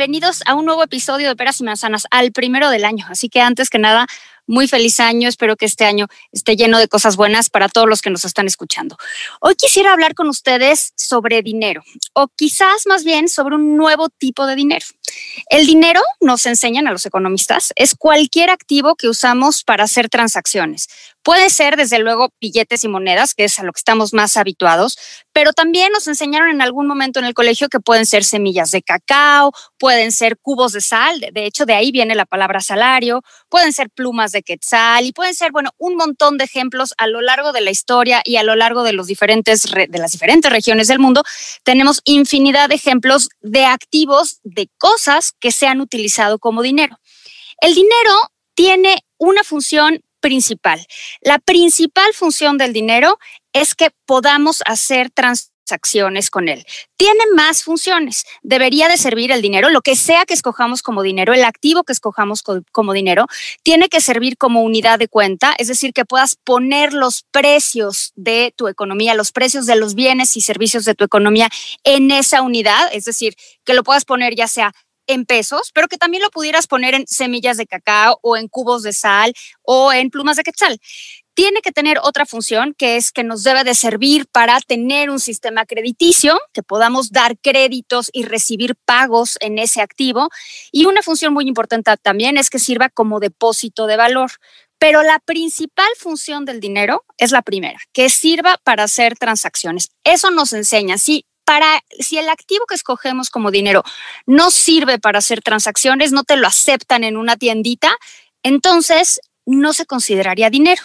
Bienvenidos a un nuevo episodio de Peras y Manzanas, al primero del año. Así que antes que nada, muy feliz año. Espero que este año esté lleno de cosas buenas para todos los que nos están escuchando. Hoy quisiera hablar con ustedes sobre dinero, o quizás más bien sobre un nuevo tipo de dinero. El dinero, nos enseñan a los economistas, es cualquier activo que usamos para hacer transacciones. Puede ser, desde luego, billetes y monedas, que es a lo que estamos más habituados, pero también nos enseñaron en algún momento en el colegio que pueden ser semillas de cacao, pueden ser cubos de sal, de hecho de ahí viene la palabra salario, pueden ser plumas de quetzal y pueden ser, bueno, un montón de ejemplos a lo largo de la historia y a lo largo de, los diferentes, de las diferentes regiones del mundo. Tenemos infinidad de ejemplos de activos, de cosas que se han utilizado como dinero. El dinero tiene una función principal. La principal función del dinero es que podamos hacer transacciones con él. Tiene más funciones. Debería de servir el dinero, lo que sea que escojamos como dinero, el activo que escojamos co- como dinero, tiene que servir como unidad de cuenta, es decir, que puedas poner los precios de tu economía, los precios de los bienes y servicios de tu economía en esa unidad, es decir, que lo puedas poner ya sea en pesos, pero que también lo pudieras poner en semillas de cacao o en cubos de sal o en plumas de quetzal. Tiene que tener otra función que es que nos debe de servir para tener un sistema crediticio, que podamos dar créditos y recibir pagos en ese activo. Y una función muy importante también es que sirva como depósito de valor. Pero la principal función del dinero es la primera, que sirva para hacer transacciones. Eso nos enseña. Si para si el activo que escogemos como dinero no sirve para hacer transacciones, no te lo aceptan en una tiendita, entonces no se consideraría dinero.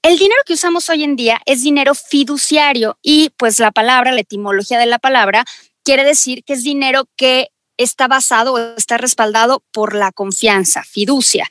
El dinero que usamos hoy en día es dinero fiduciario y pues la palabra, la etimología de la palabra, quiere decir que es dinero que está basado o está respaldado por la confianza, fiducia.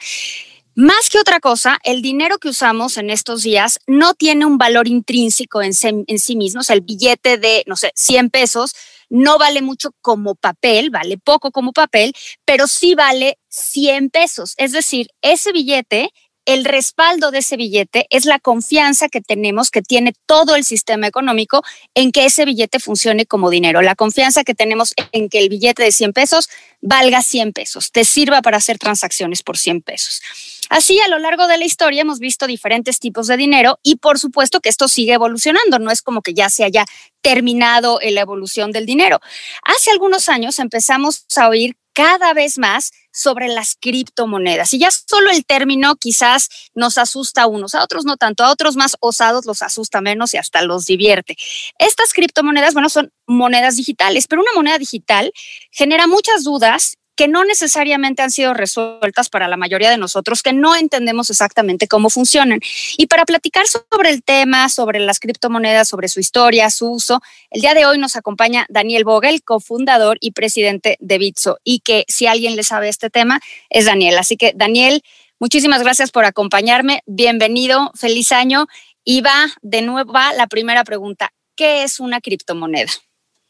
Más que otra cosa, el dinero que usamos en estos días no tiene un valor intrínseco en, sí mismo. O sea, el billete de, no sé, 100 pesos no vale mucho como papel, vale poco como papel, pero sí vale 100 pesos. Es decir, ese billete, el respaldo de ese billete es la confianza que tenemos, que tiene todo el sistema económico en que ese billete funcione como dinero. La confianza que tenemos en que el billete de 100 pesos valga 100 pesos, te sirva para hacer transacciones por 100 pesos. Así, a lo largo de la historia hemos visto diferentes tipos de dinero y por supuesto que esto sigue evolucionando, no es como que ya se haya terminado la evolución del dinero. Hace algunos años empezamos a oír cada vez más sobre las criptomonedas y ya solo el término quizás nos asusta a unos, a otros no tanto, a otros más osados los asusta menos y hasta los divierte. Estas criptomonedas, bueno, son monedas digitales, pero una moneda digital genera muchas dudas que no necesariamente han sido resueltas para la mayoría de nosotros, que no entendemos exactamente cómo funcionan. Y para platicar sobre el tema, sobre las criptomonedas, sobre su historia, su uso, el día de hoy nos acompaña Daniel Vogel, cofundador y presidente de Bitso, y que si alguien le sabe este tema es Daniel. Así que Daniel, muchísimas gracias por acompañarme, bienvenido, feliz año. Y va de nuevo va la primera pregunta, ¿qué es una criptomoneda?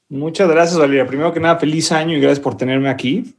Muchas gracias, Valeria. Primero que nada, feliz año y gracias por tenerme aquí.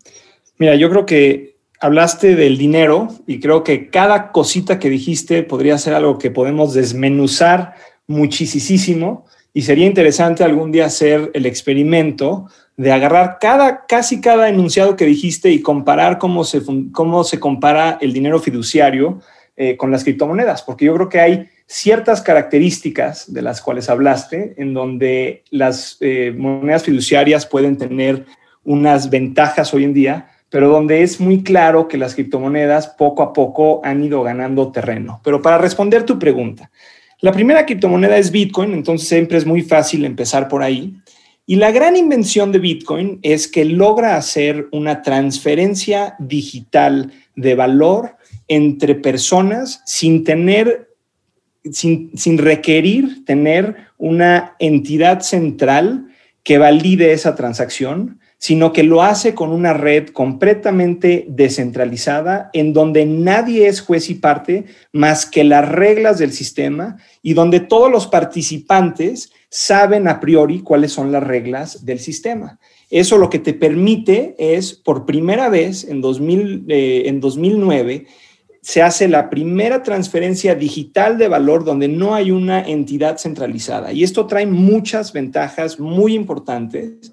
Mira, yo creo que hablaste del dinero y creo que cada cosita que dijiste podría ser algo que podemos desmenuzar muchísimo y sería interesante algún día hacer el experimento de agarrar cada, casi cada enunciado que dijiste y comparar cómo se, cómo se compara el dinero fiduciario eh, con las criptomonedas, porque yo creo que hay ciertas características de las cuales hablaste, en donde las eh, monedas fiduciarias pueden tener unas ventajas hoy en día, pero donde es muy claro que las criptomonedas poco a poco han ido ganando terreno. Pero para responder tu pregunta, la primera criptomoneda es Bitcoin, entonces siempre es muy fácil empezar por ahí. Y la gran invención de Bitcoin es que logra hacer una transferencia digital de valor entre personas sin tener sin, requerir tener una entidad central que valide esa transacción, sino que lo hace con una red completamente descentralizada en donde nadie es juez y parte más que las reglas del sistema y donde todos los participantes saben a priori cuáles son las reglas del sistema. Eso lo que te permite es, por primera vez en, 2000, eh, en 2009, se hace la primera transferencia digital de valor donde no hay una entidad centralizada. Y esto trae muchas ventajas muy importantes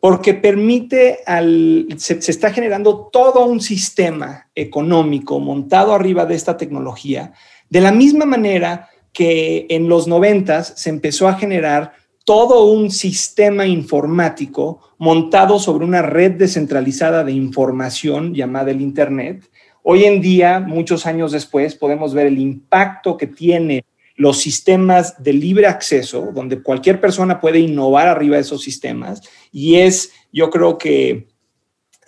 porque permite al, se, se, está generando todo un sistema económico montado arriba de esta tecnología, de la misma manera que en los noventas se empezó a generar todo un sistema informático montado sobre una red descentralizada de información llamada el Internet. Hoy en día, muchos años después, podemos ver el impacto que tiene los sistemas de libre acceso, donde cualquier persona puede innovar arriba de esos sistemas. Y es, yo creo que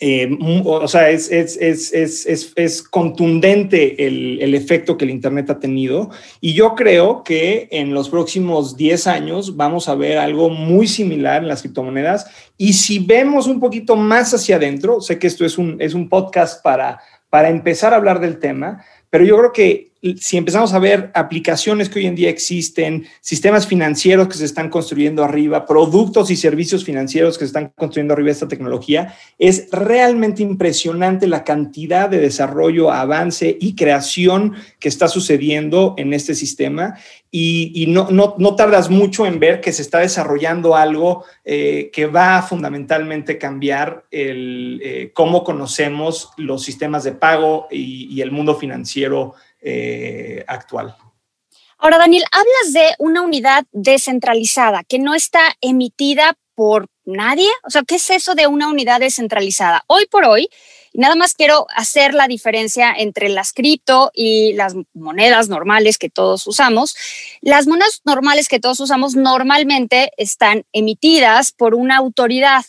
eh, o sea, es, contundente el, el, efecto que el Internet ha tenido y yo creo que en los próximos 10 años vamos a ver algo muy similar en las criptomonedas y si vemos un poquito más hacia adentro, sé que esto es un, es un podcast para, para empezar a hablar del tema, pero yo creo que si empezamos a ver aplicaciones que hoy en día existen, sistemas financieros que se están construyendo arriba, productos y servicios financieros que se están construyendo arriba de esta tecnología, es realmente impresionante la cantidad de desarrollo, avance y creación que está sucediendo en este sistema. Y, no, no, tardas mucho en ver que se está desarrollando algo eh, que va a fundamentalmente cambiar el, eh, cómo conocemos los sistemas de pago y, y el mundo financiero eh, actual. Ahora, Daniel, hablas de una unidad descentralizada que no está emitida por nadie. O sea, ¿qué es eso de una unidad descentralizada? Hoy por hoy, nada más quiero hacer la diferencia entre las cripto y las monedas normales que todos usamos. Las monedas normales que todos usamos normalmente están emitidas por una autoridad.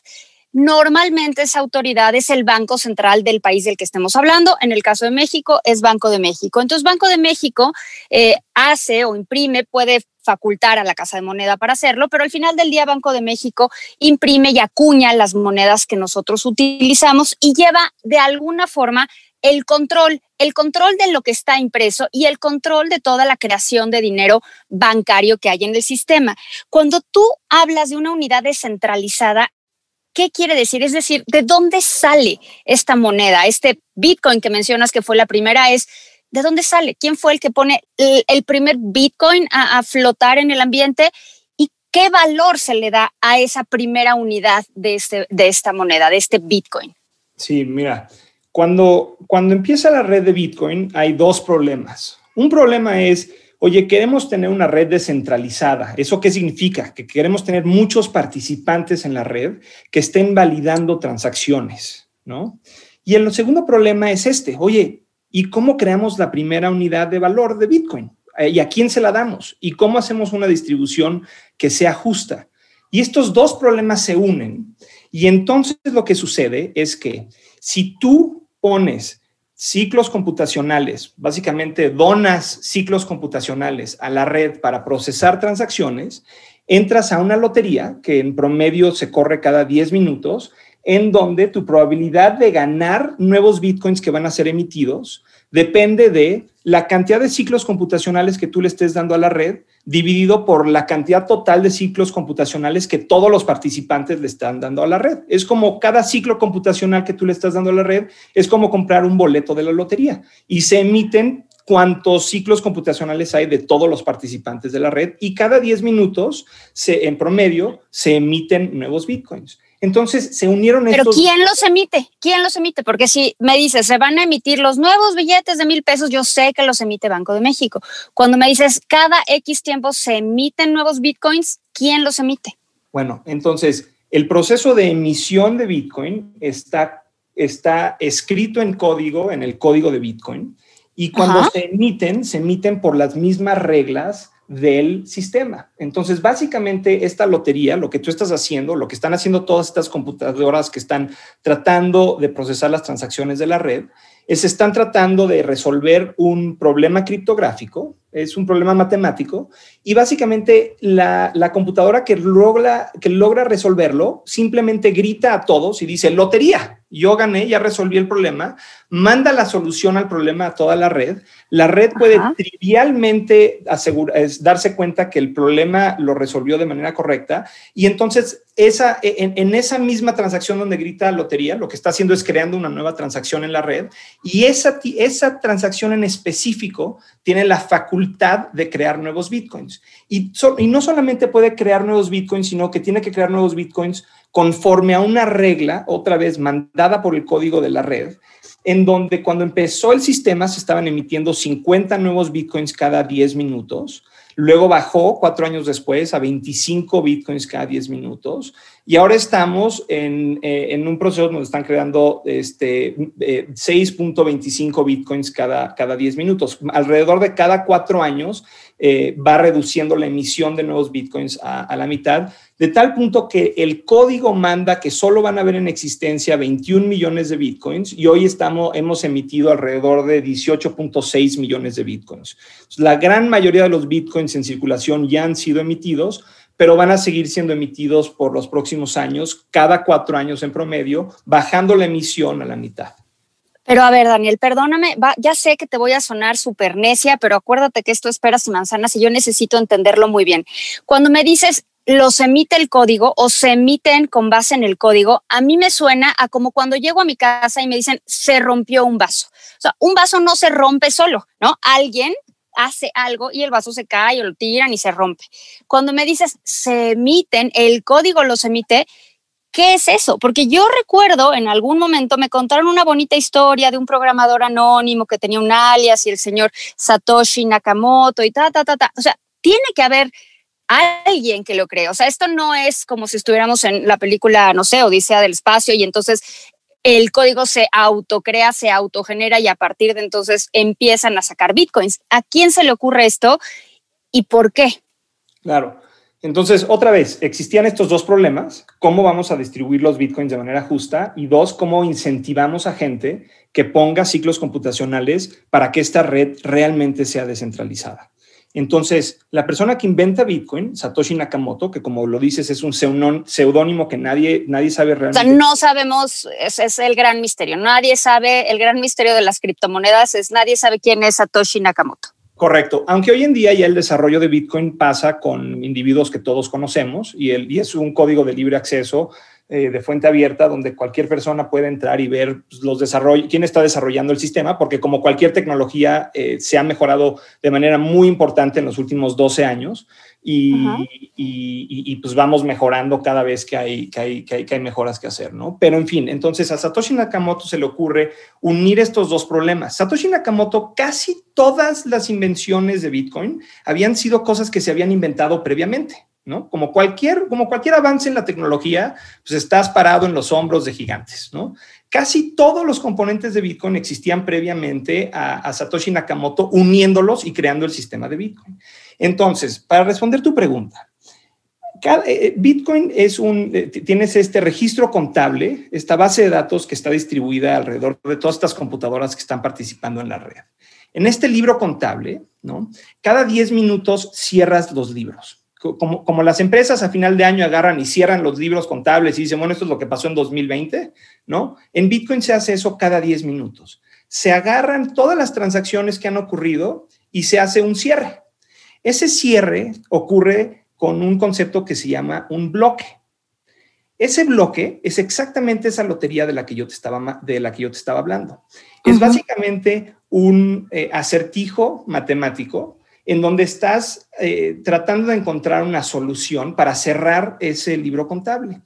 Normalmente esa autoridad es el Banco Central del país del que estemos hablando. En el caso de México es Banco de México. Entonces Banco de México eh, hace o imprime, puede facultar a la Casa de Moneda para hacerlo, pero al final del día Banco de México imprime y acuña las monedas que nosotros utilizamos y lleva de alguna forma el control, el control de lo que está impreso y el control de toda la creación de dinero bancario que hay en el sistema. Cuando tú hablas de una unidad descentralizada, ¿Qué quiere decir? Es decir, ¿de dónde sale esta moneda? Este Bitcoin que mencionas que fue la primera es, ¿de dónde sale? ¿Quién fue el que pone el, primer Bitcoin a, flotar en el ambiente? ¿Y qué valor se le da a esa primera unidad de, este, de esta moneda, de este Bitcoin? Sí, mira, cuando, cuando empieza la red de Bitcoin hay dos problemas. Un problema es oye, queremos tener una red descentralizada. ¿Eso qué significa? Que queremos tener muchos participantes en la red que estén validando transacciones, ¿no? Y el segundo problema es este, oye, ¿y cómo creamos la primera unidad de valor de Bitcoin? Eh, ¿Y a quién se la damos? ¿Y cómo hacemos una distribución que sea justa? Y estos dos problemas se unen. Y entonces lo que sucede es que si tú pones ciclos computacionales, básicamente donas ciclos computacionales a la red para procesar transacciones, entras a una lotería que en promedio se corre cada 10 minutos, en donde tu probabilidad de ganar nuevos bitcoins que van a ser emitidos depende de la cantidad de ciclos computacionales que tú le estés dando a la red dividido por la cantidad total de ciclos computacionales que todos los participantes le están dando a la red. Es como cada ciclo computacional que tú le estás dando a la red, es como comprar un boleto de la lotería y se emiten cuántos ciclos computacionales hay de todos los participantes de la red y cada 10 minutos, se, en promedio, se emiten nuevos bitcoins. Entonces se unieron Pero ¿quién los emite? ¿Quién los emite? Porque si me dices, se van a emitir los nuevos billetes de mil pesos, yo sé que los emite Banco de México. Cuando me dices, cada X tiempo se emiten nuevos bitcoins, ¿quién los emite? Bueno, entonces, el proceso de emisión de bitcoin está, está escrito en código, en el código de bitcoin, y cuando se emiten, se emiten por las mismas reglas del sistema. Entonces, básicamente, esta lotería, lo que tú estás haciendo, lo que están haciendo todas estas computadoras que están tratando de procesar las transacciones de la red, es están tratando de resolver un problema criptográfico, es un problema matemático, y básicamente la, la, computadora que logra, que logra resolverlo simplemente grita a todos y dice, lotería, yo gané, ya resolví el problema, manda la solución al problema a toda la red. La red puede trivialmente darse cuenta que el problema lo resolvió de manera correcta y entonces esa, en, en, esa misma transacción donde grita lotería, lo que está haciendo es creando una nueva transacción en la red y esa, esa transacción en específico tiene la facultad de crear nuevos bitcoins. Y, no solamente puede crear nuevos bitcoins, sino que tiene que crear nuevos bitcoins conforme a una regla, otra vez mandada por el código de la red, en donde cuando empezó el sistema se estaban emitiendo 50 nuevos bitcoins cada 10 minutos, luego bajó cuatro años después a 25 bitcoins cada 10 minutos y ahora estamos en, eh, en un proceso donde están creando este, 6.25 eh, bitcoins cada, cada 10 minutos. Alrededor de cada cuatro años eh, va reduciendo la emisión de nuevos bitcoins a, a, la mitad, de tal punto que el código manda que solo van a haber en existencia 21 millones de bitcoins y hoy estamos, hemos emitido alrededor de 18.6 millones de bitcoins. La gran mayoría de los bitcoins en circulación ya han sido emitidos pero van a seguir siendo emitidos por los próximos años, cada cuatro años en promedio, bajando la emisión a la mitad. Pero a ver, Daniel, perdóname, ya sé que te voy a sonar súper necia, pero acuérdate que esto es peras y manzanas y yo necesito entenderlo muy bien. Cuando me dices los emite el código o se emiten con base en el código, a mí me suena a como cuando llego a mi casa y me dicen se rompió un vaso. O sea, un vaso no se rompe solo, ¿no? Alguien hace algo y el vaso se cae o lo tiran y se rompe. Cuando me dices se emiten, el código los emite, ¿qué es eso? Porque yo recuerdo en algún momento me contaron una bonita historia de un programador anónimo que tenía un alias y el señor Satoshi Nakamoto y ta, ta, ta, ta. O sea, tiene que haber alguien que lo cree. O sea, esto no es como si estuviéramos en la película, no sé, Odisea del Espacio y entonces el código se autocrea, se autogenera y a partir de entonces empiezan a sacar bitcoins. ¿A quién se le ocurre esto y por qué? Claro. Entonces, otra vez, existían estos dos problemas, cómo vamos a distribuir los bitcoins de manera justa y dos, cómo incentivamos a gente que ponga ciclos computacionales para que esta red realmente sea descentralizada. Entonces, la persona que inventa Bitcoin, Satoshi Nakamoto, que como lo dices es un seudónimo que nadie, nadie sabe realmente. O sea, no sabemos, ese es el gran misterio. Nadie sabe, el gran misterio de las criptomonedas es nadie sabe quién es Satoshi Nakamoto. Correcto, aunque hoy en día ya el desarrollo de Bitcoin pasa con individuos que todos conocemos y, el, y es un código de libre acceso eh, de fuente abierta donde cualquier persona puede entrar y ver pues, los desarrollos, quién está desarrollando el sistema, porque como cualquier tecnología eh, se ha mejorado de manera muy importante en los últimos 12 años y, y, pues vamos mejorando cada vez que hay, que, hay, que, hay, que hay mejoras que hacer, ¿no? Pero en fin, entonces a Satoshi Nakamoto se le ocurre unir estos dos problemas. Satoshi Nakamoto, casi todas las invenciones de Bitcoin habían sido cosas que se habían inventado previamente. ¿No? Como cualquier, como cualquier avance en la tecnología, pues estás parado en los hombros de gigantes. Casi todos los componentes de Bitcoin existían previamente a, Satoshi Nakamoto uniéndolos y creando el sistema de Bitcoin. Entonces, para responder tu pregunta, cada, eh, Bitcoin es un, eh, tienes este registro contable, esta base de datos que está distribuida alrededor de todas estas computadoras que están participando en la red. En este libro contable. Cada 10 minutos cierras los libros como, como, las empresas a final de año agarran y cierran los libros contables y dicen, bueno, esto es lo que pasó en 2020, ¿no? En Bitcoin se hace eso cada 10 minutos. Se agarran todas las transacciones que han ocurrido y se hace un cierre. Ese cierre ocurre con un concepto que se llama un bloque. Ese bloque es exactamente esa lotería de la que yo te estaba, de la que yo te estaba hablando. Es básicamente un eh, acertijo matemático en donde estás eh, tratando de encontrar una solución para cerrar ese libro contable.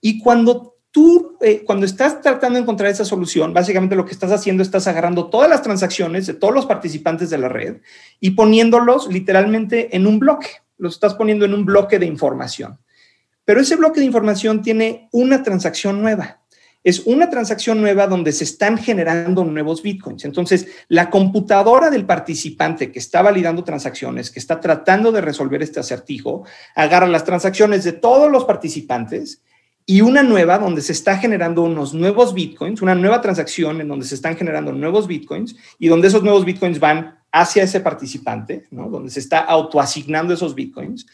Y cuando tú, eh, cuando estás tratando de encontrar esa solución, básicamente lo que estás haciendo, estás agarrando todas las transacciones de todos los participantes de la red y poniéndolos literalmente en un bloque. Los estás poniendo en un bloque de información. Pero ese bloque de información tiene una transacción nueva es una transacción nueva donde se están generando nuevos bitcoins. Entonces, la computadora del participante que está validando transacciones, que está tratando de resolver este acertijo, agarra las transacciones de todos los participantes y una nueva donde se está generando unos nuevos bitcoins, una nueva transacción en donde se están generando nuevos bitcoins y donde esos nuevos bitcoins van hacia ese participante, donde se está autoasignando esos bitcoins.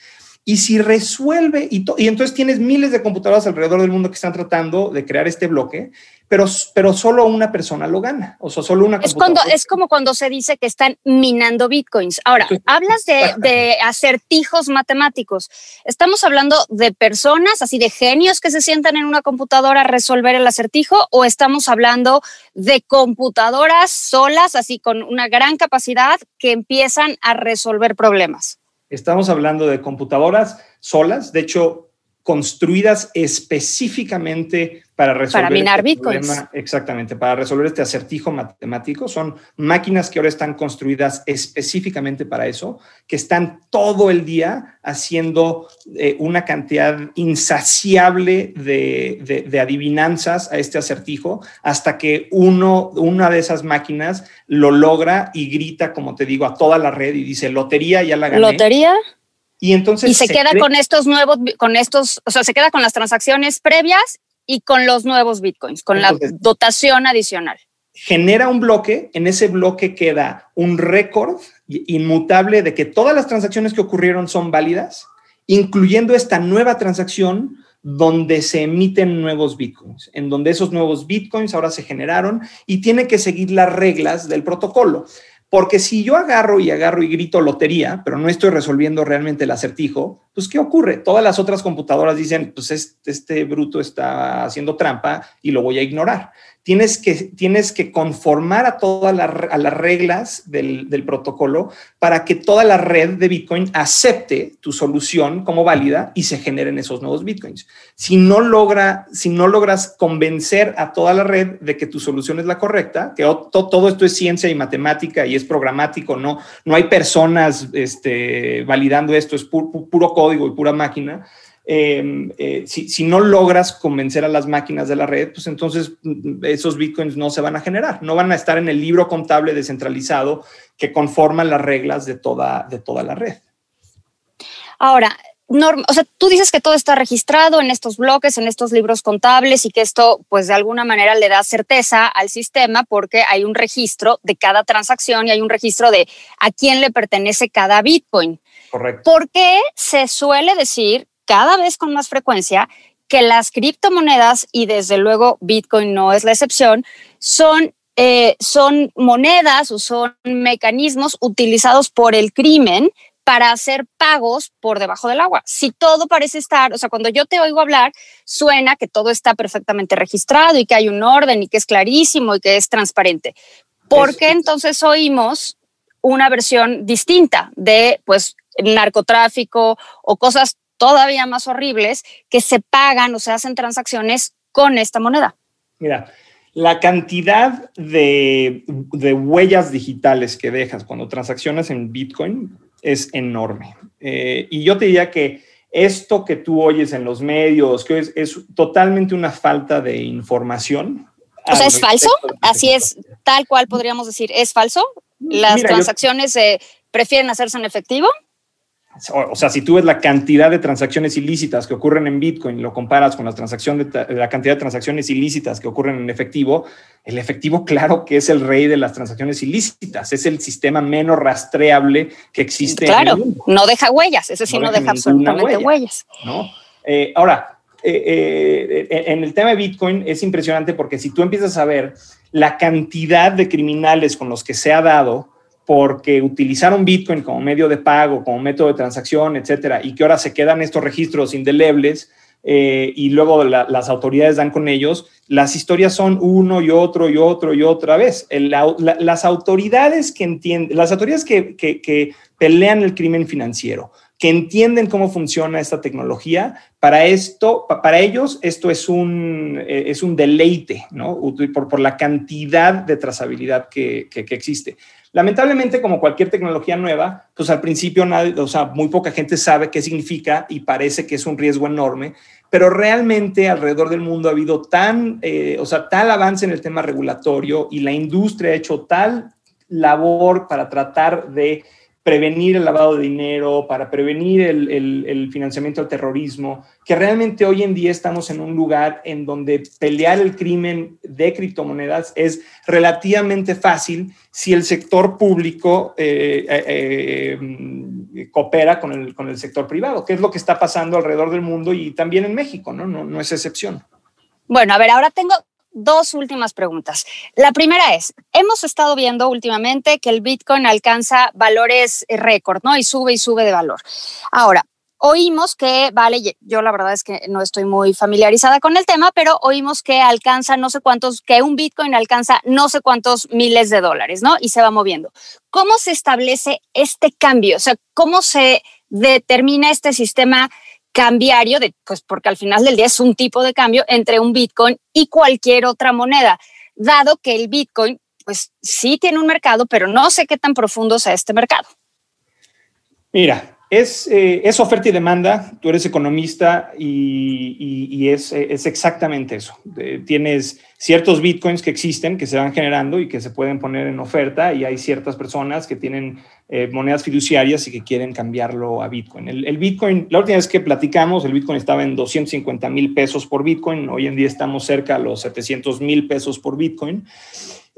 Y si resuelve, y, y, entonces tienes miles de computadoras alrededor del mundo que están tratando de crear este bloque, pero, pero solo una persona lo gana, o sea, solo una es cuando Es como cuando se dice que están minando bitcoins. Ahora, hablas de, de, acertijos matemáticos. ¿Estamos hablando de personas, así de genios que se sientan en una computadora a resolver el acertijo, o estamos hablando de computadoras solas, así con una gran capacidad, que empiezan a resolver problemas? Estamos hablando de computadoras solas, de hecho, construidas específicamente para resolver para minar este bitcoins. exactamente, para resolver este acertijo matemático. Son máquinas que ahora están construidas específicamente para eso, que están todo el día haciendo eh, una cantidad insaciable de, de, adivinanzas a este acertijo hasta que uno, una de esas máquinas lo logra y grita, como te digo, a toda la red y dice, lotería, ya la gané. ¿Lotería? Y entonces... Y se, queda con estos nuevos, con estos, o sea, se queda con las transacciones previas y con los nuevos bitcoins, con la dotación adicional. Genera un bloque, en ese bloque queda un récord inmutable de que todas las transacciones que ocurrieron son válidas, incluyendo esta nueva transacción donde se emiten nuevos bitcoins, en donde esos nuevos bitcoins ahora se generaron y tiene que seguir las reglas del protocolo. Porque si yo agarro y agarro y grito lotería, pero no estoy resolviendo realmente el acertijo, pues ¿qué ocurre? Todas las otras computadoras dicen, pues este, este bruto está haciendo trampa y lo voy a ignorar tienes que, tienes que conformar a todas las reglas del, protocolo para que toda la red de Bitcoin acepte tu solución como válida y se generen esos nuevos Bitcoins. Si no, logra, si no logras convencer a toda la red de que tu solución es la correcta, que todo esto es ciencia y matemática y es programático, no, no hay personas este, validando esto, es puro código y pura máquina, Em, eh, si, no logras convencer a las máquinas de la red, pues entonces mm, esos bitcoins no se van a generar, no van a estar en el libro contable descentralizado que conforma las reglas de toda, de toda la red. Ahora, o sea, tú dices que todo está registrado en estos bloques, en estos libros contables y que esto, pues de alguna manera le da certeza al sistema porque hay un registro de cada transacción y hay un registro de a quién le pertenece cada Bitcoin. Correcto. ¿Por qué se suele decir cada vez con más frecuencia que las criptomonedas, y desde luego Bitcoin no es la excepción, son, eh, son monedas o son mecanismos utilizados por el crimen para hacer pagos por debajo del agua. Si todo parece estar, o sea, cuando yo te oigo hablar, suena que todo está perfectamente registrado y que hay un orden y que es clarísimo y que es transparente. ¿Por qué entonces oímos una versión distinta de, pues, narcotráfico o cosas todavía más horribles que se pagan o se hacen transacciones con esta moneda. Mira, la cantidad de, huellas digitales que dejas cuando transaccionas en Bitcoin es enorme. Eh, y yo te diría que esto que tú oyes en los medios, que es, es totalmente una falta de información. O sea, ¿es falso? Así es, tal cual podríamos decir, ¿es falso? ¿Las transacciones prefieren hacerse en efectivo? O, sea, si tú ves la cantidad de transacciones ilícitas que ocurren en Bitcoin, lo comparas con la, transacción de, la cantidad de transacciones ilícitas que ocurren en efectivo, el efectivo, claro que es el rey de las transacciones ilícitas, es el sistema menos rastreable que existe. Claro, en el mundo. no deja huellas, ese sí no, deja absolutamente huellas. ¿no? Eh, ahora, eh, eh, en el tema de Bitcoin es impresionante porque si tú empiezas a ver la cantidad de criminales con los que se ha dado, porque utilizaron Bitcoin como medio de pago, como método de transacción, etcétera, y que ahora se quedan estos registros indelebles eh, y luego las autoridades dan con ellos, las historias son uno y otro y otro y otra vez. las autoridades que entienden, las autoridades que, que, pelean el crimen financiero, que entienden cómo funciona esta tecnología, para esto, para ellos esto es un, eh, es un deleite, ¿no? Por, por la cantidad de trazabilidad que, que existe. Lamentablemente, como cualquier tecnología nueva, pues al principio o sea, muy poca gente sabe qué significa y parece que es un riesgo enorme, pero realmente alrededor del mundo ha habido tan, eh, o sea, tal avance en el tema regulatorio y la industria ha hecho tal labor para tratar de prevenir el lavado de dinero, para prevenir el, financiamiento del terrorismo, que realmente hoy en día estamos en un lugar en donde pelear el crimen de criptomonedas es relativamente fácil si el sector público eh, eh, eh, coopera con el, con el sector privado, que es lo que está pasando alrededor del mundo y también en México, ¿no? No, no es excepción. Bueno, a ver, ahora tengo dos últimas preguntas. La primera es, hemos estado viendo últimamente que el Bitcoin alcanza valores eh, récord, ¿no? Y sube y sube de valor. Ahora, oímos que, vale, yo la verdad es que no estoy muy familiarizada con el tema, pero oímos que alcanza no sé cuántos, que un Bitcoin alcanza no sé cuántos miles de dólares, ¿no? Y se va moviendo. ¿Cómo se establece este cambio? O sea, ¿cómo se determina este sistema cambiario, de, pues porque al final del día es un tipo de cambio entre un Bitcoin y cualquier otra moneda, dado que el Bitcoin, pues sí tiene un mercado, pero no sé qué tan profundo sea este mercado. Mira, es, eh, oferta y demanda, tú eres economista y, es, es, exactamente eso. tienes ciertos bitcoins que existen, que se van generando y que se pueden poner en oferta y hay ciertas personas que tienen eh, monedas fiduciarias y que quieren cambiarlo a bitcoin. El, el, bitcoin, la última vez que platicamos, el bitcoin estaba en 250 mil pesos por bitcoin, hoy en día estamos cerca a los 700 mil pesos por bitcoin.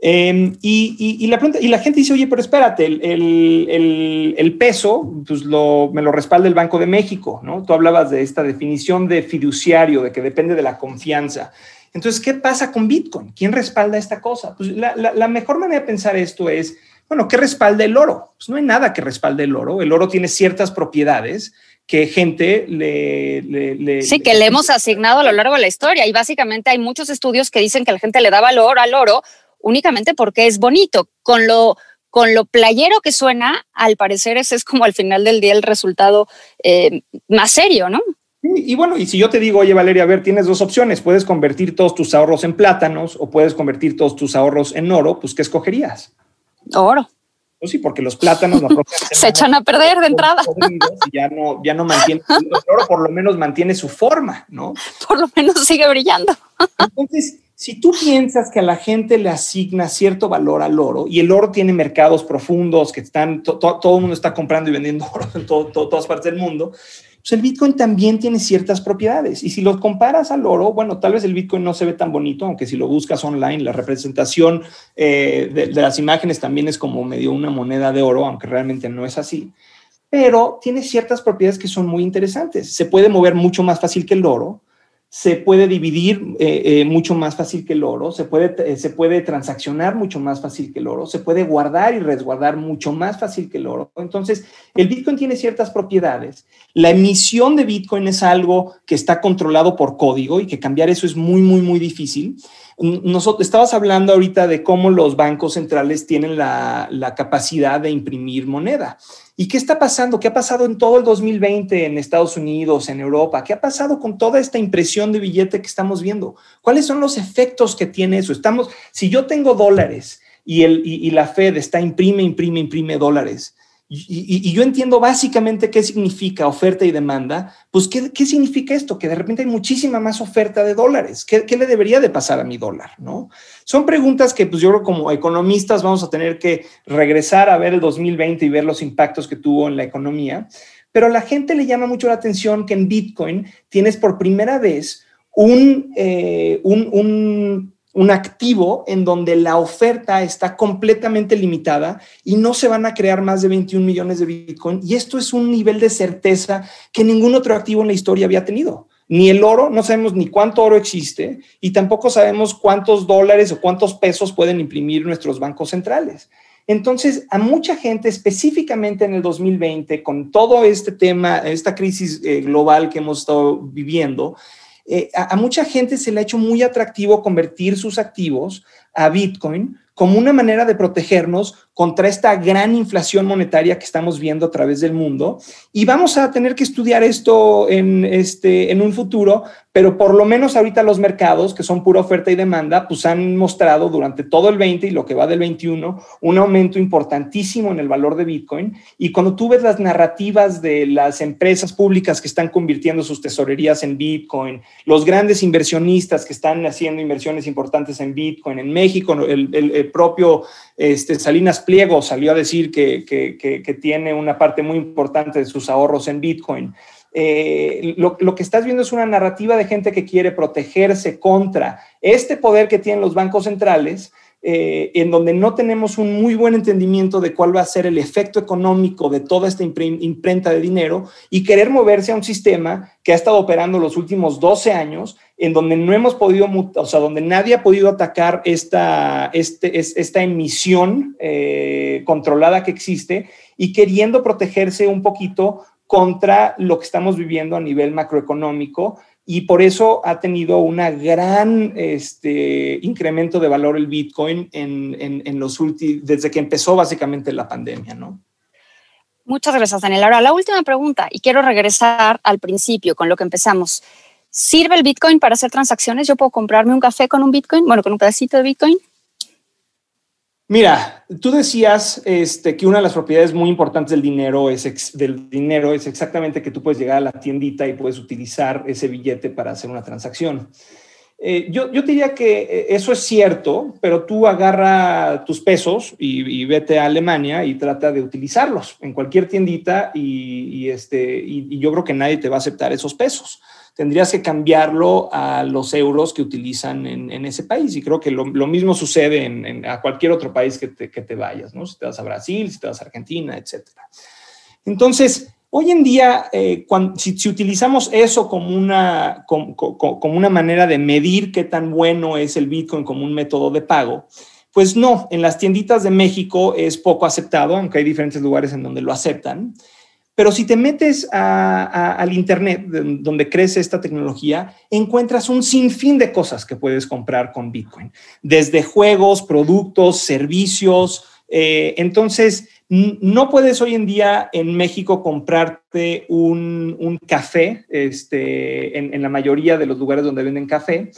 Em, y, la y la gente dice, oye, pero espérate, el, peso pues lo, me lo respalda el Banco de México, ¿no? Tú hablabas de esta definición de fiduciario, de que depende de la confianza. Entonces, ¿qué pasa con Bitcoin? ¿Quién respalda esta cosa? Pues la, mejor manera de pensar esto es, bueno, ¿qué respalda el oro? Pues no hay nada que respalde el oro. El oro tiene ciertas propiedades que gente le, Sí, que le hemos asignado a lo largo de la historia y básicamente hay muchos estudios que dicen que la gente le da valor al oro únicamente porque es bonito. Con lo, con lo playero que suena, al parecer ese es como al final del día el resultado eh, más serio, ¿no? Y, bueno, y si yo te digo, oye Valeria, a ver, tienes dos opciones, puedes convertir todos tus ahorros en plátanos o puedes convertir todos tus ahorros en oro, pues ¿qué escogerías? Oro. Pues sí, porque los plátanos se echan a perder de entrada. ya no, ya no mantiene, el oro por lo menos mantiene su forma, ¿no? Por lo menos sigue brillando. Entonces, si tú piensas que a la gente le asigna cierto valor al oro y el oro tiene mercados profundos que están, todo el mundo está comprando y vendiendo oro en todas partes del mundo, pues el Bitcoin también tiene ciertas propiedades. Y si lo comparas al oro, bueno, tal vez el Bitcoin no se ve tan bonito, aunque si lo buscas online, la representación eh, de, de las imágenes también es como medio una moneda de oro, aunque realmente no es así. Pero tiene ciertas propiedades que son muy interesantes. Se puede mover mucho más fácil que el oro se puede dividir eh, eh, mucho más fácil que el oro, se puede, eh, se puede transaccionar mucho más fácil que el oro, se puede guardar y resguardar mucho más fácil que el oro. Entonces, el Bitcoin tiene ciertas propiedades. La emisión de Bitcoin es algo que está controlado por código y que cambiar eso es muy, muy, muy difícil. Nosotros, estabas hablando ahorita de cómo los bancos centrales tienen la, capacidad de imprimir moneda. ¿Y qué está pasando? ¿Qué ha pasado en todo el 2020 en Estados Unidos, en Europa? ¿Qué ha pasado con toda esta impresión de billete que estamos viendo? ¿Cuáles son los efectos que tiene eso? Estamos, si yo tengo dólares y, el, y la Fed está imprime, imprime, imprime dólares, y, yo entiendo básicamente qué significa oferta y demanda, pues ¿qué, ¿qué, significa esto? Que de repente hay muchísima más oferta de dólares. ¿Qué, ¿Qué, le debería de pasar a mi dólar? ¿no? Son preguntas que pues yo creo como economistas vamos a tener que regresar a ver el 2020 y ver los impactos que tuvo en la economía, pero a la gente le llama mucho la atención que en Bitcoin tienes por primera vez un, eh, un, un un activo en donde la oferta está completamente limitada y no se van a crear más de 21 millones de Bitcoin. Y esto es un nivel de certeza que ningún otro activo en la historia había tenido. Ni el oro, no sabemos ni cuánto oro existe y tampoco sabemos cuántos dólares o cuántos pesos pueden imprimir nuestros bancos centrales. Entonces, a mucha gente, específicamente en el 2020, con todo este tema, esta crisis eh, global que hemos estado viviendo, eh, a, mucha gente se le ha hecho muy atractivo convertir sus activos a Bitcoin como una manera de protegernos contra esta gran inflación monetaria que estamos viendo a través del mundo. Y vamos a tener que estudiar esto en, este, en un futuro, pero por lo menos ahorita los mercados, que son pura oferta y demanda, pues han mostrado durante todo el 20 y lo que va del 21 un aumento importantísimo en el valor de Bitcoin. Y cuando tú ves las narrativas de las empresas públicas que están convirtiendo sus tesorerías en Bitcoin, los grandes inversionistas que están haciendo inversiones importantes en Bitcoin, en México, el, propio este, Salinas Pliego salió a decir que, que, tiene una parte muy importante de sus ahorros en Bitcoin. Eh, lo, que estás viendo es una narrativa de gente que quiere protegerse contra este poder que tienen los bancos centrales eh, en donde no tenemos un muy buen entendimiento de cuál va a ser el efecto económico de toda esta imprenta de dinero y querer moverse a un sistema que ha estado operando los últimos 12 años, en donde no hemos podido, o sea, donde nadie ha podido atacar esta, este, esta emisión eh, controlada que existe y queriendo protegerse un poquito contra lo que estamos viviendo a nivel macroeconómico y por eso ha tenido un gran este, incremento de valor el Bitcoin en, los últimos, desde que empezó básicamente la pandemia, ¿no? Muchas gracias, Daniel. Ahora, la última pregunta, y quiero regresar al principio con lo que empezamos. ¿Sirve el Bitcoin para hacer transacciones? ¿Yo puedo comprarme un café con un Bitcoin? Bueno, con un pedacito de Bitcoin. Mira, tú decías este, que una de las propiedades muy importantes del dinero, es del dinero es exactamente que tú puedes llegar a la tiendita y puedes utilizar ese billete para hacer una transacción. Eh, yo, yo, diría que eh, eso es cierto, pero tú agarra tus pesos y, vete a Alemania y trata de utilizarlos en cualquier tiendita y, este, y yo creo que nadie te va a aceptar esos pesos tendrías que cambiarlo a los euros que utilizan en, ese país. Y creo que lo, mismo sucede en, a cualquier otro país que te, vayas, ¿no? Si te vas a Brasil, si te vas a Argentina, etc. Entonces, hoy en día, eh, si, utilizamos eso como una, como, como una manera de medir qué tan bueno es el Bitcoin como un método de pago, pues no, en las tienditas de México es poco aceptado, aunque hay diferentes lugares en donde lo aceptan. Pero si te metes al Internet, donde crece esta tecnología, encuentras un sinfín de cosas que puedes comprar con Bitcoin, desde juegos, productos, servicios. Eh, entonces, no puedes hoy en día en México comprarte un, café este, en, la mayoría de los lugares donde venden café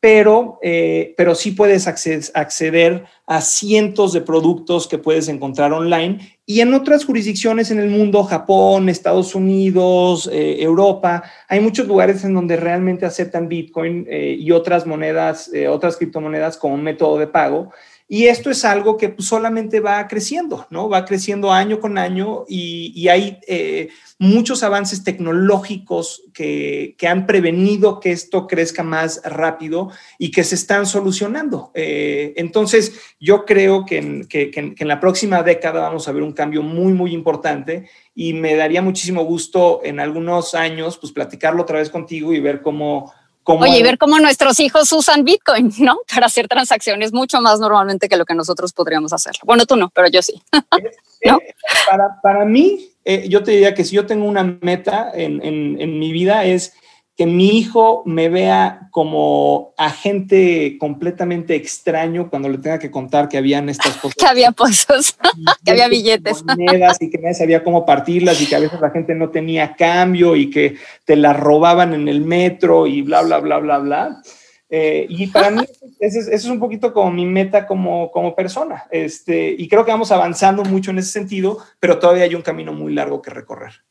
pero, eh, pero sí puedes acceder, a cientos de productos que puedes encontrar online y en otras jurisdicciones en el mundo, Japón, Estados Unidos, eh, Europa, hay muchos lugares en donde realmente aceptan Bitcoin eh, y otras monedas, otras criptomonedas como método de pago. Y esto es algo que pues, solamente va creciendo, ¿no? Va creciendo año con año y, hay eh, muchos avances tecnológicos que, han prevenido que esto crezca más rápido y que se están solucionando. Eh, entonces, yo creo que en, que en la próxima década vamos a ver un cambio muy, muy importante y me daría muchísimo gusto en algunos años, pues platicarlo otra vez contigo y ver cómo Oye, y ver cómo nuestros hijos usan Bitcoin, ¿no? Para hacer transacciones mucho más normalmente que lo que nosotros podríamos hacer. Bueno, tú no, pero yo sí. ¿No? para, para, mí, eh, yo te diría que si yo tengo una meta en, en, en mi vida es que mi hijo me vea como agente completamente extraño cuando le tenga que contar que habían estas cosas. que había pozos, que había billetes. y que nadie sabía cómo partirlas y que a veces la gente no tenía cambio y que te las robaban en el metro y bla, bla, bla, bla, bla. Eh, y para mí eso es, un poquito como mi meta como, como persona. Este, y creo que vamos avanzando mucho en ese sentido, pero todavía hay un camino muy largo que recorrer.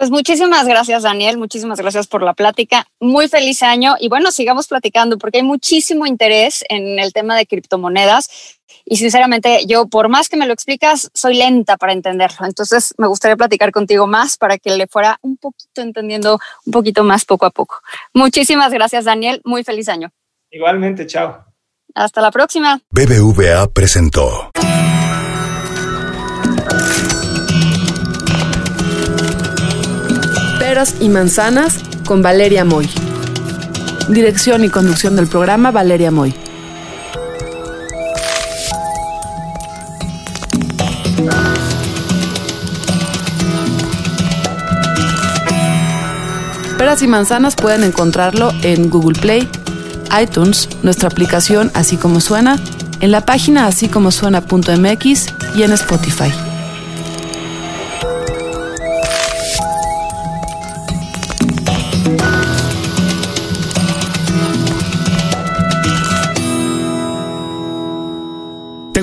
Pues muchísimas gracias, Daniel. Muchísimas gracias por la plática. Muy feliz año. Y bueno, sigamos platicando porque hay muchísimo interés en el tema de criptomonedas. Y sinceramente, yo, por más que me lo explicas, soy lenta para entenderlo. Entonces, me gustaría platicar contigo más para que le fuera un poquito entendiendo un poquito más poco a poco. Muchísimas gracias, Daniel. Muy feliz año. Igualmente, chao. Hasta la próxima. BBVA presentó. Y manzanas con Valeria Moy. Dirección y conducción del programa Valeria Moy. Peras y manzanas pueden encontrarlo en Google Play, iTunes, nuestra aplicación Así como suena, en la página así como suena.mx y en Spotify.